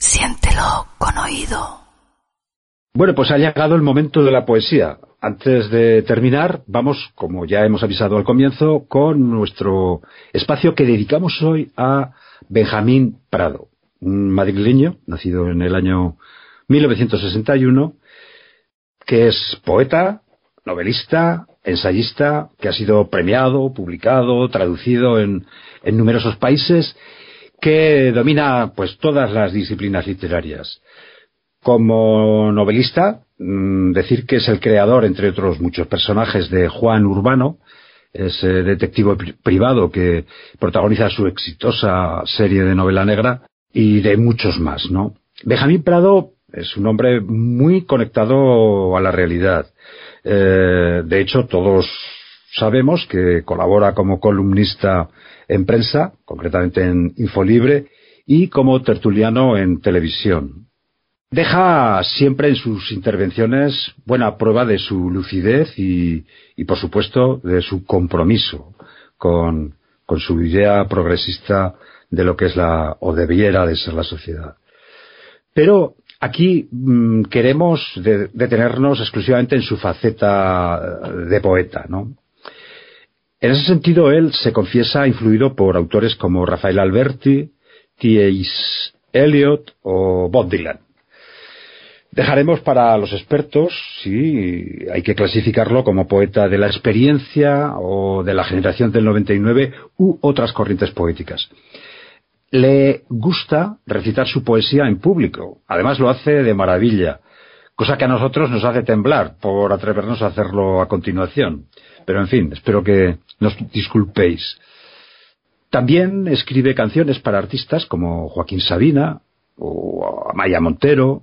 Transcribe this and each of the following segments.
Siéntelo con oído. Bueno, pues ha llegado el momento de la poesía. Antes de terminar, vamos, como ya hemos avisado al comienzo, con nuestro espacio que dedicamos hoy a Benjamín Prado, un madrileño, nacido en el año 1961, que es poeta, novelista, ensayista, que ha sido premiado, publicado, traducido en, en numerosos países, que domina pues todas las disciplinas literarias. Como novelista, mm, decir que es el creador, entre otros muchos personajes, de Juan Urbano, ese detective privado que protagoniza su exitosa serie de novela negra, y de muchos más, ¿no? Benjamín Prado es un hombre muy conectado a la realidad. Eh, de hecho, todos sabemos que colabora como columnista en prensa, concretamente en Infolibre, y como tertuliano en televisión. Deja siempre en sus intervenciones buena prueba de su lucidez y, por supuesto, de su compromiso con, su idea progresista de lo que es la, o debiera de ser la sociedad. Pero aquí mm, queremos detenernos exclusivamente en su faceta de poeta, ¿no? En ese sentido, él se confiesa influido por autores como Rafael Alberti, T.S. Eliot o Bob Dylan. Dejaremos para los expertos si hay que clasificarlo como poeta de la experiencia o de la generación del 99 u otras corrientes poéticas. Le gusta recitar su poesía en público. Además lo hace de maravilla, cosa que a nosotros nos hace temblar por atrevernos a hacerlo a continuación. Pero en fin, espero que nos disculpéis. También escribe canciones para artistas como Joaquín Sabina o Amaya Montero,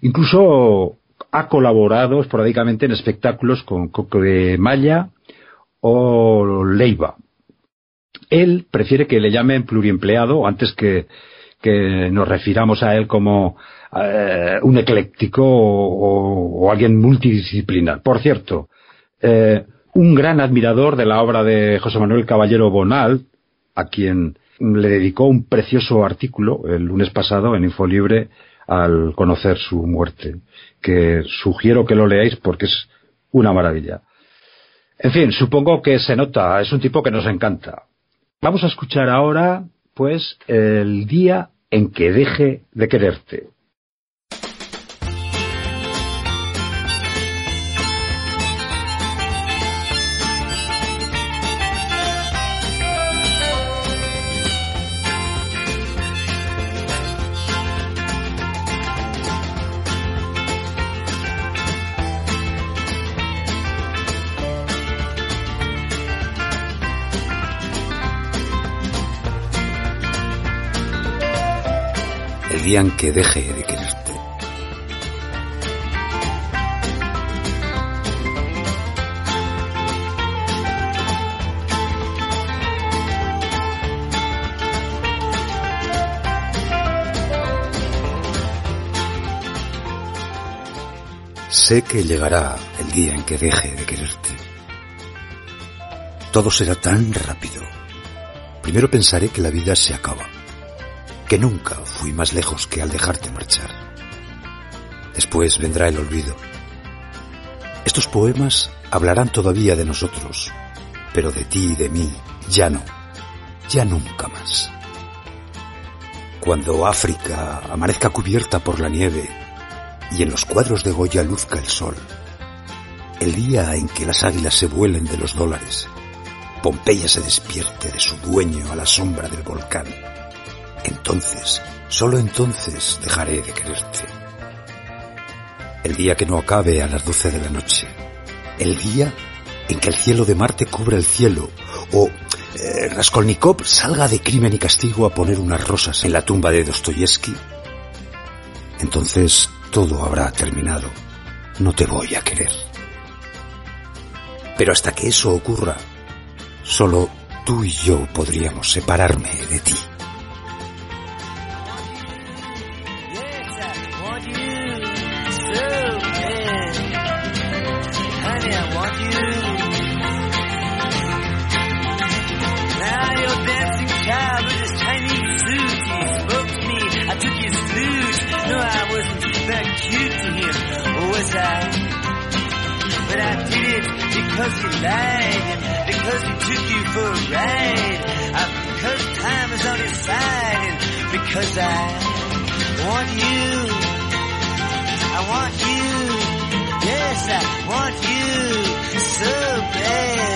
Incluso ha colaborado esporádicamente en espectáculos con Coco de Malla o Leiva. Él prefiere que le llamen pluriempleado antes que, que nos refiramos a él como eh, un ecléctico o, alguien multidisciplinar. Por cierto, eh, un gran admirador de la obra de José Manuel Caballero Bonal, a quien le dedicó un precioso artículo el lunes pasado en Infolibre al conocer su muerte, que sugiero que lo leáis porque es una maravilla. En fin, supongo que se nota, es un tipo que nos encanta. Vamos a escuchar ahora, pues, el día en que deje de quererte. Que deje de quererte. Sé que llegará el día en que deje de quererte. Todo será tan rápido. Primero pensaré que la vida se acaba que nunca fui más lejos que al dejarte marchar. Después vendrá el olvido. Estos poemas hablarán todavía de nosotros, pero de ti y de mí ya no, ya nunca más. Cuando África amanezca cubierta por la nieve y en los cuadros de Goya luzca el sol, el día en que las águilas se vuelen de los dólares, Pompeya se despierte de su dueño a la sombra del volcán, entonces, solo entonces dejaré de quererte. El día que no acabe a las doce de la noche. El día en que el cielo de Marte cubra el cielo. O eh, Raskolnikov salga de crimen y castigo a poner unas rosas en la tumba de Dostoyevsky. entonces todo habrá terminado. No te voy a querer. Pero hasta que eso ocurra, solo tú y yo podríamos separarme de ti. Because he lied and because he took you for a ride. Uh, because time is on his side and because I want you. I want you. Yes, I want you so bad.